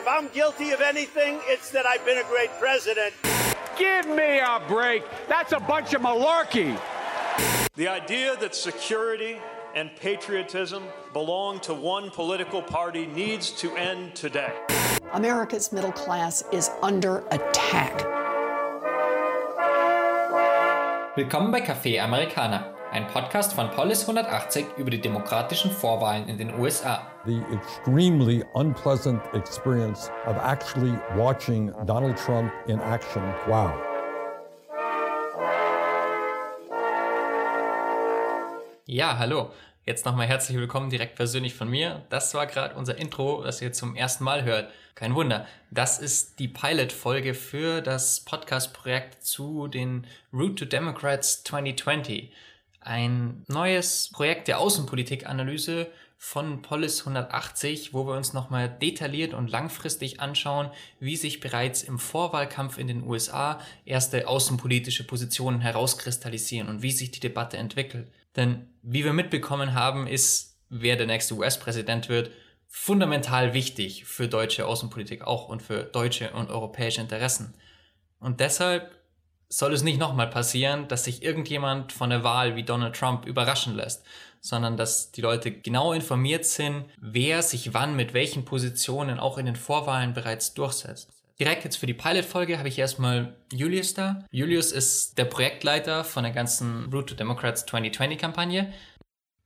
If I'm guilty of anything, it's that I've been a great president. Give me a break. That's a bunch of malarkey. The idea that security and patriotism belong to one political party needs to end today. America's middle class is under attack. Willkommen bei Café Americana, ein Podcast von Polis 180 über die demokratischen Vorwahlen in den USA. The extremely unpleasant experience of actually watching Donald Trump in action. Wow. Ja, hallo. Jetzt nochmal herzlich willkommen direkt persönlich von mir. Das war gerade unser Intro, das ihr zum ersten Mal hört. Kein Wunder. Das ist die Pilot-Folge für das Podcast-Projekt zu den Route to Democrats 2020. Ein neues Projekt der Außenpolitik-Analyse von Polis 180, wo wir uns nochmal detailliert und langfristig anschauen, wie sich bereits im Vorwahlkampf in den USA erste außenpolitische Positionen herauskristallisieren und wie sich die Debatte entwickelt. Denn wie wir mitbekommen haben, ist, wer der nächste US-Präsident wird, fundamental wichtig für deutsche Außenpolitik auch und für deutsche und europäische Interessen. Und deshalb soll es nicht nochmal passieren, dass sich irgendjemand von der Wahl wie Donald Trump überraschen lässt, sondern dass die Leute genau informiert sind, wer sich wann mit welchen Positionen auch in den Vorwahlen bereits durchsetzt. Direkt jetzt für die Pilot-Folge habe ich erstmal Julius da. Julius ist der Projektleiter von der ganzen Route to Democrats 2020-Kampagne.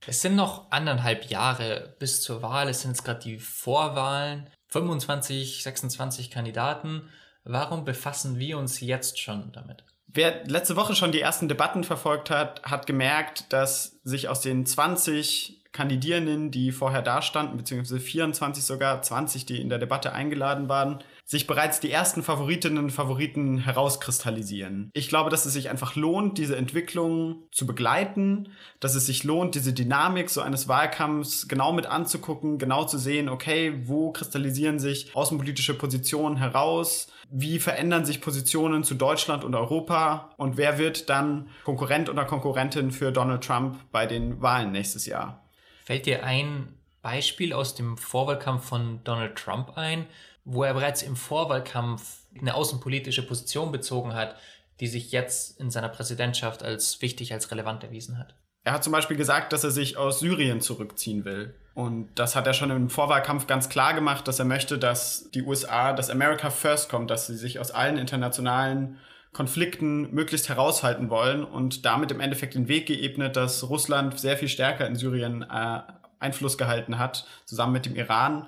Es sind noch anderthalb Jahre bis zur Wahl. Es sind jetzt gerade die Vorwahlen. 25, 26 Kandidaten. Warum befassen wir uns jetzt schon damit? Wer letzte Woche schon die ersten Debatten verfolgt hat, hat gemerkt, dass sich aus den 20 Kandidierenden, die vorher dastanden, beziehungsweise 24 sogar, 20, die in der Debatte eingeladen waren, sich bereits die ersten Favoritinnen und Favoriten herauskristallisieren. Ich glaube, dass es sich einfach lohnt, diese Entwicklung zu begleiten, dass es sich lohnt, diese Dynamik so eines Wahlkampfs genau mit anzugucken, genau zu sehen, okay, wo kristallisieren sich außenpolitische Positionen heraus, wie verändern sich Positionen zu Deutschland und Europa und wer wird dann Konkurrent oder Konkurrentin für Donald Trump bei den Wahlen nächstes Jahr. Fällt dir ein Beispiel aus dem Vorwahlkampf von Donald Trump ein, wo er bereits im Vorwahlkampf eine außenpolitische Position bezogen hat, die sich jetzt in seiner Präsidentschaft als wichtig, als relevant erwiesen hat? Er hat zum Beispiel gesagt, dass er sich aus Syrien zurückziehen will. Und das hat er schon im Vorwahlkampf ganz klar gemacht, dass er möchte, dass die USA, dass America First kommt, dass sie sich aus allen internationalen Konflikten möglichst heraushalten wollen und damit im Endeffekt den Weg geebnet, dass Russland sehr viel stärker in Syrien äh, Einfluss gehalten hat, zusammen mit dem Iran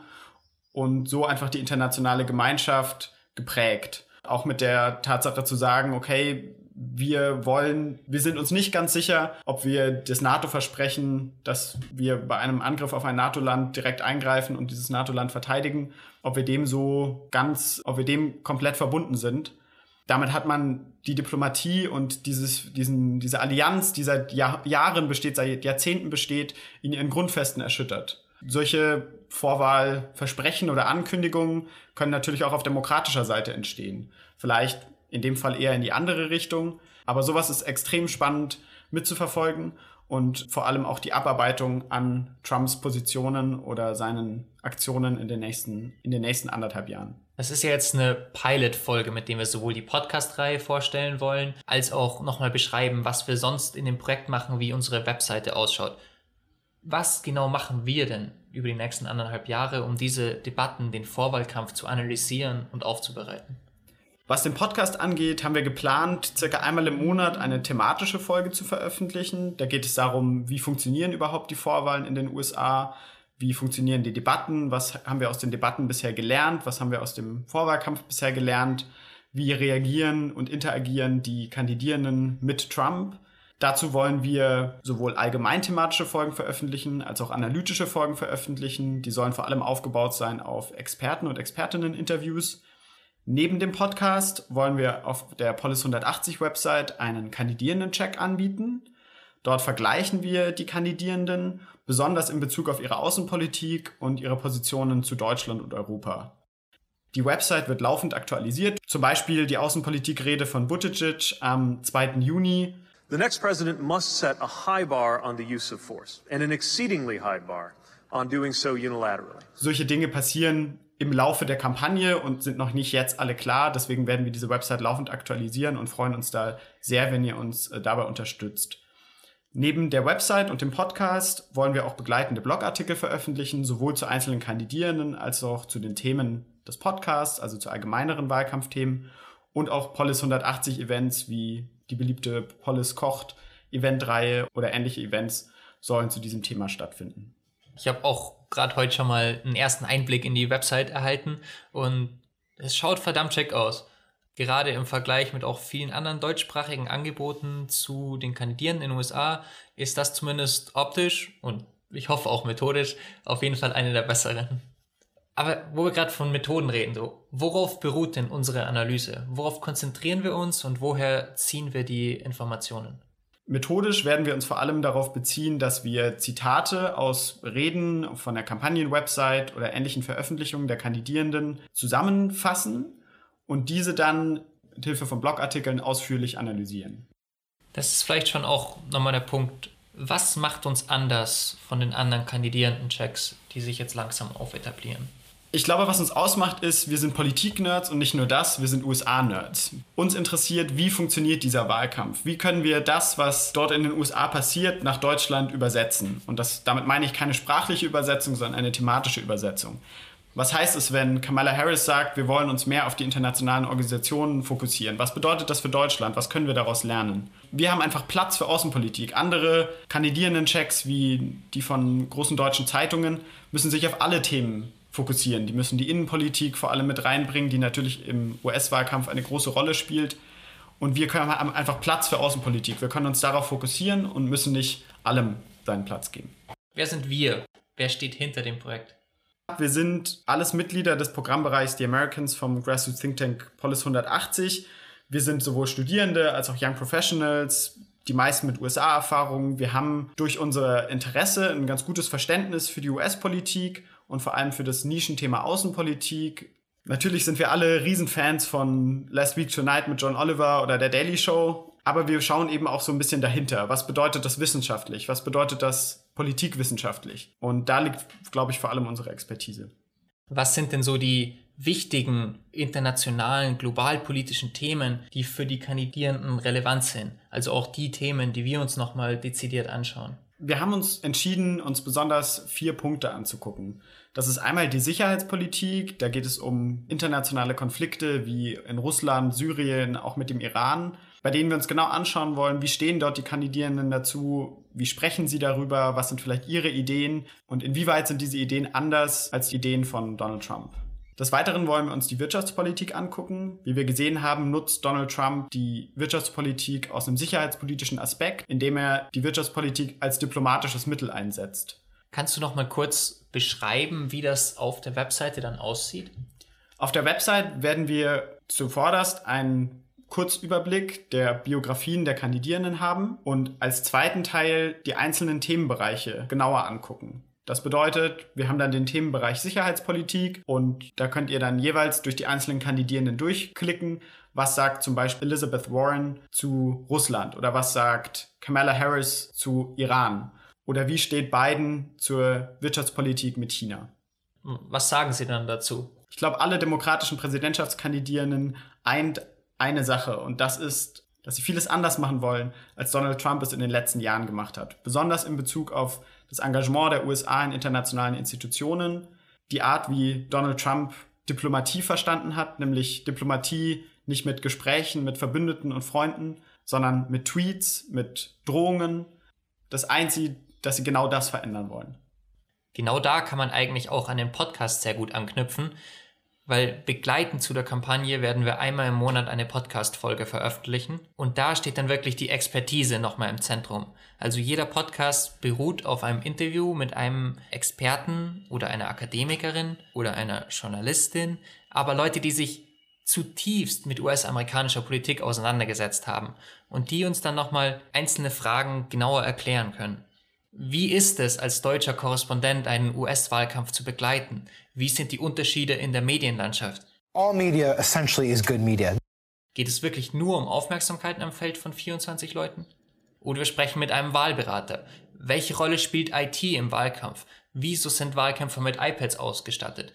und so einfach die internationale Gemeinschaft geprägt. Auch mit der Tatsache zu sagen, okay, wir wollen, wir sind uns nicht ganz sicher, ob wir das NATO-Versprechen, dass wir bei einem Angriff auf ein NATO-Land direkt eingreifen und dieses NATO-Land verteidigen, ob wir dem so ganz, ob wir dem komplett verbunden sind. Damit hat man die Diplomatie und dieses, diesen, diese Allianz, die seit Jahr, Jahren besteht, seit Jahrzehnten besteht, in ihren Grundfesten erschüttert. Solche Vorwahlversprechen oder Ankündigungen können natürlich auch auf demokratischer Seite entstehen. Vielleicht in dem Fall eher in die andere Richtung. Aber sowas ist extrem spannend mitzuverfolgen und vor allem auch die Abarbeitung an Trumps Positionen oder seinen Aktionen in den nächsten, in den nächsten anderthalb Jahren. Das ist ja jetzt eine Pilot-Folge, mit dem wir sowohl die Podcast-Reihe vorstellen wollen, als auch nochmal beschreiben, was wir sonst in dem Projekt machen, wie unsere Webseite ausschaut. Was genau machen wir denn über die nächsten anderthalb Jahre, um diese Debatten, den Vorwahlkampf zu analysieren und aufzubereiten? Was den Podcast angeht, haben wir geplant, circa einmal im Monat eine thematische Folge zu veröffentlichen. Da geht es darum, wie funktionieren überhaupt die Vorwahlen in den USA, wie funktionieren die Debatten, was haben wir aus den Debatten bisher gelernt, was haben wir aus dem Vorwahlkampf bisher gelernt, wie reagieren und interagieren die Kandidierenden mit Trump. Dazu wollen wir sowohl allgemein thematische Folgen veröffentlichen als auch analytische Folgen veröffentlichen. Die sollen vor allem aufgebaut sein auf Experten und Expertinnen-Interviews. Neben dem Podcast wollen wir auf der Polis 180 Website einen Kandidierenden-Check anbieten. Dort vergleichen wir die Kandidierenden, besonders in Bezug auf ihre Außenpolitik und ihre Positionen zu Deutschland und Europa. Die Website wird laufend aktualisiert, zum Beispiel die Außenpolitikrede von Buttigieg am 2. Juni. The next president must set a high bar on the use of force and an exceedingly high bar on doing so unilaterally. Solche Dinge passieren im Laufe der Kampagne und sind noch nicht jetzt alle klar. Deswegen werden wir diese Website laufend aktualisieren und freuen uns da sehr, wenn ihr uns äh, dabei unterstützt. Neben der Website und dem Podcast wollen wir auch begleitende Blogartikel veröffentlichen, sowohl zu einzelnen Kandidierenden als auch zu den Themen des Podcasts, also zu allgemeineren Wahlkampfthemen und auch Polis 180 Events wie die beliebte Polis kocht Eventreihe oder ähnliche Events sollen zu diesem Thema stattfinden. Ich habe auch gerade heute schon mal einen ersten Einblick in die Website erhalten und es schaut verdammt check aus. Gerade im Vergleich mit auch vielen anderen deutschsprachigen Angeboten zu den Kandidierenden in den USA ist das zumindest optisch und ich hoffe auch methodisch auf jeden Fall eine der besseren. Aber wo wir gerade von Methoden reden, so, worauf beruht denn unsere Analyse? Worauf konzentrieren wir uns und woher ziehen wir die Informationen? Methodisch werden wir uns vor allem darauf beziehen, dass wir Zitate aus Reden von der Kampagnenwebsite oder ähnlichen Veröffentlichungen der Kandidierenden zusammenfassen und diese dann mit Hilfe von Blogartikeln ausführlich analysieren. Das ist vielleicht schon auch nochmal der Punkt. Was macht uns anders von den anderen Kandidierenden-Checks, die sich jetzt langsam aufetablieren? Ich glaube, was uns ausmacht, ist, wir sind Politik-Nerds und nicht nur das, wir sind USA-Nerds. Uns interessiert, wie funktioniert dieser Wahlkampf? Wie können wir das, was dort in den USA passiert, nach Deutschland übersetzen? Und das, damit meine ich keine sprachliche Übersetzung, sondern eine thematische Übersetzung. Was heißt es, wenn Kamala Harris sagt, wir wollen uns mehr auf die internationalen Organisationen fokussieren? Was bedeutet das für Deutschland? Was können wir daraus lernen? Wir haben einfach Platz für Außenpolitik. Andere Kandidierenden-Checks wie die von großen deutschen Zeitungen müssen sich auf alle Themen fokussieren. Die müssen die Innenpolitik vor allem mit reinbringen, die natürlich im US-Wahlkampf eine große Rolle spielt. Und wir können, haben einfach Platz für Außenpolitik. Wir können uns darauf fokussieren und müssen nicht allem seinen Platz geben. Wer sind wir? Wer steht hinter dem Projekt? Wir sind alles Mitglieder des Programmbereichs The Americans vom Grassroots Think Tank Polis 180. Wir sind sowohl Studierende als auch Young Professionals, die meisten mit USA-Erfahrungen. Wir haben durch unser Interesse ein ganz gutes Verständnis für die US-Politik und vor allem für das Nischenthema Außenpolitik. Natürlich sind wir alle Riesenfans von Last Week Tonight mit John Oliver oder der Daily Show, aber wir schauen eben auch so ein bisschen dahinter. Was bedeutet das wissenschaftlich? Was bedeutet das politikwissenschaftlich? Und da liegt, glaube ich, vor allem unsere Expertise. Was sind denn so die wichtigen internationalen, globalpolitischen Themen, die für die Kandidierenden relevant sind? Also auch die Themen, die wir uns nochmal dezidiert anschauen. Wir haben uns entschieden, uns besonders vier Punkte anzugucken. Das ist einmal die Sicherheitspolitik, da geht es um internationale Konflikte wie in Russland, Syrien, auch mit dem Iran, bei denen wir uns genau anschauen wollen, wie stehen dort die Kandidierenden dazu, wie sprechen sie darüber, was sind vielleicht ihre Ideen und inwieweit sind diese Ideen anders als die Ideen von Donald Trump. Des Weiteren wollen wir uns die Wirtschaftspolitik angucken. Wie wir gesehen haben, nutzt Donald Trump die Wirtschaftspolitik aus einem sicherheitspolitischen Aspekt, indem er die Wirtschaftspolitik als diplomatisches Mittel einsetzt. Kannst du noch mal kurz beschreiben, wie das auf der Webseite dann aussieht? Auf der Website werden wir zuvorderst einen Kurzüberblick der Biografien der Kandidierenden haben und als zweiten Teil die einzelnen Themenbereiche genauer angucken. Das bedeutet, wir haben dann den Themenbereich Sicherheitspolitik und da könnt ihr dann jeweils durch die einzelnen Kandidierenden durchklicken. Was sagt zum Beispiel Elizabeth Warren zu Russland oder was sagt Kamala Harris zu Iran? Oder wie steht Biden zur Wirtschaftspolitik mit China? Was sagen Sie dann dazu? Ich glaube, alle demokratischen Präsidentschaftskandidierenden eint eine Sache und das ist, dass sie vieles anders machen wollen, als Donald Trump es in den letzten Jahren gemacht hat. Besonders in Bezug auf das Engagement der USA in internationalen Institutionen, die Art, wie Donald Trump Diplomatie verstanden hat, nämlich Diplomatie nicht mit Gesprächen mit Verbündeten und Freunden, sondern mit Tweets, mit Drohungen. Das einzige, dass sie genau das verändern wollen. Genau da kann man eigentlich auch an den Podcast sehr gut anknüpfen, weil begleitend zu der Kampagne werden wir einmal im Monat eine Podcast-Folge veröffentlichen und da steht dann wirklich die Expertise nochmal im Zentrum. Also jeder Podcast beruht auf einem Interview mit einem Experten oder einer Akademikerin oder einer Journalistin, aber Leute, die sich zutiefst mit US-amerikanischer Politik auseinandergesetzt haben und die uns dann nochmal einzelne Fragen genauer erklären können. Wie ist es, als deutscher Korrespondent einen US-Wahlkampf zu begleiten? Wie sind die Unterschiede in der Medienlandschaft? All media essentially is good media. Geht es wirklich nur um Aufmerksamkeit am Feld von 24 Leuten? Oder wir sprechen mit einem Wahlberater. Welche Rolle spielt IT im Wahlkampf? Wieso sind Wahlkämpfer mit iPads ausgestattet?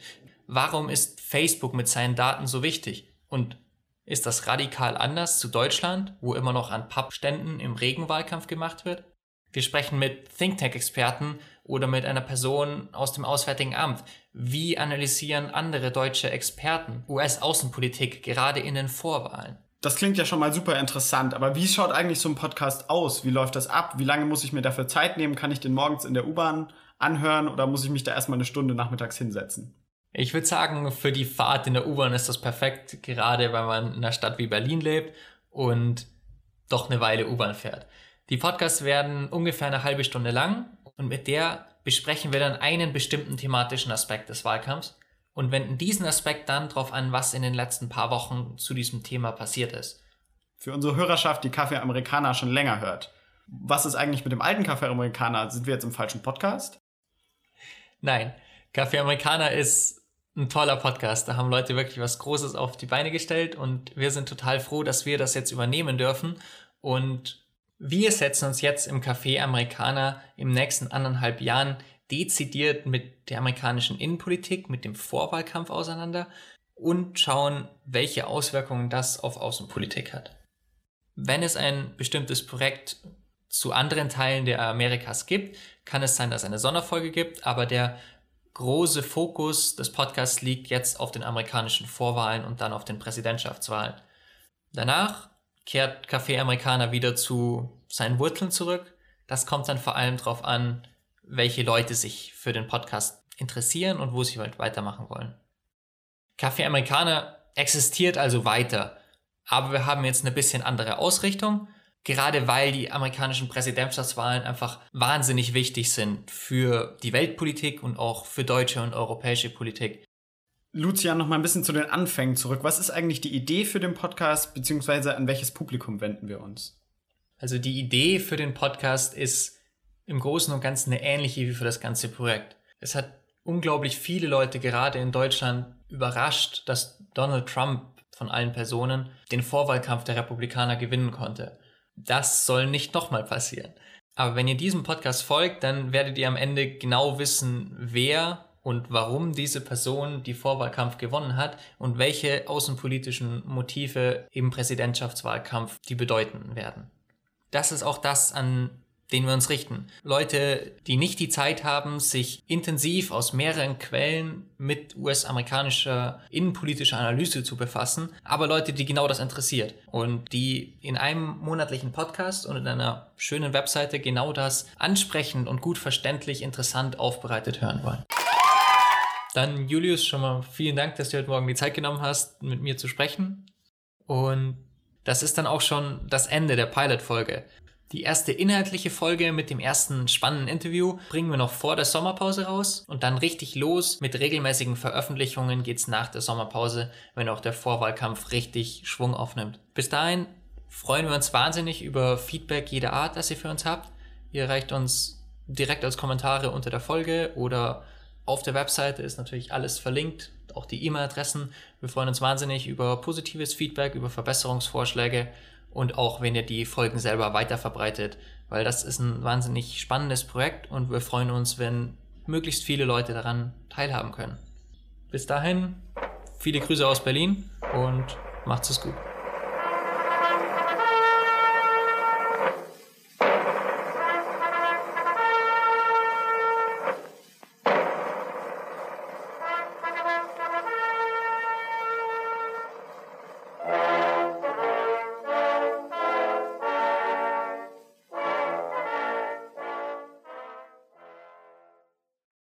Warum ist Facebook mit seinen Daten so wichtig? Und ist das radikal anders zu Deutschland, wo immer noch an Pappständen im Regenwahlkampf gemacht wird? Wir sprechen mit Think Tank-Experten oder mit einer Person aus dem Auswärtigen Amt. Wie analysieren andere deutsche Experten US-Außenpolitik gerade in den Vorwahlen? Das klingt ja schon mal super interessant, aber wie schaut eigentlich so ein Podcast aus? Wie läuft das ab? Wie lange muss ich mir dafür Zeit nehmen? Kann ich den morgens in der U-Bahn anhören oder muss ich mich da erstmal eine Stunde nachmittags hinsetzen? Ich würde sagen, für die Fahrt in der U-Bahn ist das perfekt, gerade weil man in einer Stadt wie Berlin lebt und doch eine Weile U-Bahn fährt. Die Podcasts werden ungefähr eine halbe Stunde lang und mit der besprechen wir dann einen bestimmten thematischen Aspekt des Wahlkampfs und wenden diesen Aspekt dann darauf an, was in den letzten paar Wochen zu diesem Thema passiert ist. Für unsere Hörerschaft, die Kaffee Amerikaner schon länger hört. Was ist eigentlich mit dem alten Kaffee Amerikaner? Sind wir jetzt im falschen Podcast? Nein, Kaffee Amerikaner ist ein toller Podcast. Da haben Leute wirklich was Großes auf die Beine gestellt und wir sind total froh, dass wir das jetzt übernehmen dürfen. Und wir setzen uns jetzt im Café Amerikaner im nächsten anderthalb Jahren dezidiert mit der amerikanischen Innenpolitik, mit dem Vorwahlkampf auseinander und schauen, welche Auswirkungen das auf Außenpolitik hat. Wenn es ein bestimmtes Projekt zu anderen Teilen der Amerikas gibt, kann es sein, dass es eine Sonderfolge gibt, aber der große Fokus des Podcasts liegt jetzt auf den amerikanischen Vorwahlen und dann auf den Präsidentschaftswahlen. Danach kehrt Café Amerikaner wieder zu seinen Wurzeln zurück. Das kommt dann vor allem darauf an, welche Leute sich für den Podcast interessieren und wo sie halt weitermachen wollen. Café Amerikaner existiert also weiter, aber wir haben jetzt eine bisschen andere Ausrichtung gerade weil die amerikanischen Präsidentschaftswahlen einfach wahnsinnig wichtig sind für die Weltpolitik und auch für deutsche und europäische Politik. Lucian, noch mal ein bisschen zu den Anfängen zurück. Was ist eigentlich die Idee für den Podcast, beziehungsweise an welches Publikum wenden wir uns? Also die Idee für den Podcast ist im Großen und Ganzen eine ähnliche wie für das ganze Projekt. Es hat unglaublich viele Leute gerade in Deutschland überrascht, dass Donald Trump von allen Personen den Vorwahlkampf der Republikaner gewinnen konnte. Das soll nicht nochmal passieren. Aber wenn ihr diesem Podcast folgt, dann werdet ihr am Ende genau wissen, wer und warum diese Person die Vorwahlkampf gewonnen hat und welche außenpolitischen Motive im Präsidentschaftswahlkampf die bedeuten werden. Das ist auch das, an denen wir uns richten. Leute, die nicht die Zeit haben, sich intensiv aus mehreren Quellen mit US-amerikanischer innenpolitischer Analyse zu befassen, aber Leute, die genau das interessiert und die in einem monatlichen Podcast und in einer schönen Webseite genau das ansprechend und gut verständlich interessant aufbereitet hören wollen. Dann Julius, schon mal vielen Dank, dass du heute Morgen die Zeit genommen hast, mit mir zu sprechen. Und das ist dann auch schon das Ende der Pilot-Folge. Die erste inhaltliche Folge mit dem ersten spannenden Interview bringen wir noch vor der Sommerpause raus und dann richtig los mit regelmäßigen Veröffentlichungen geht's nach der Sommerpause, wenn auch der Vorwahlkampf richtig Schwung aufnimmt. Bis dahin freuen wir uns wahnsinnig über Feedback jeder Art, das ihr für uns habt. Ihr erreicht uns direkt als Kommentare unter der Folge oder auf der Webseite ist natürlich alles verlinkt, auch die E-Mail-Adressen. Wir freuen uns wahnsinnig über positives Feedback, über Verbesserungsvorschläge und auch wenn ihr die Folgen selber weiterverbreitet, weil das ist ein wahnsinnig spannendes Projekt und wir freuen uns, wenn möglichst viele Leute daran teilhaben können. Bis dahin, viele Grüße aus Berlin und macht's es gut.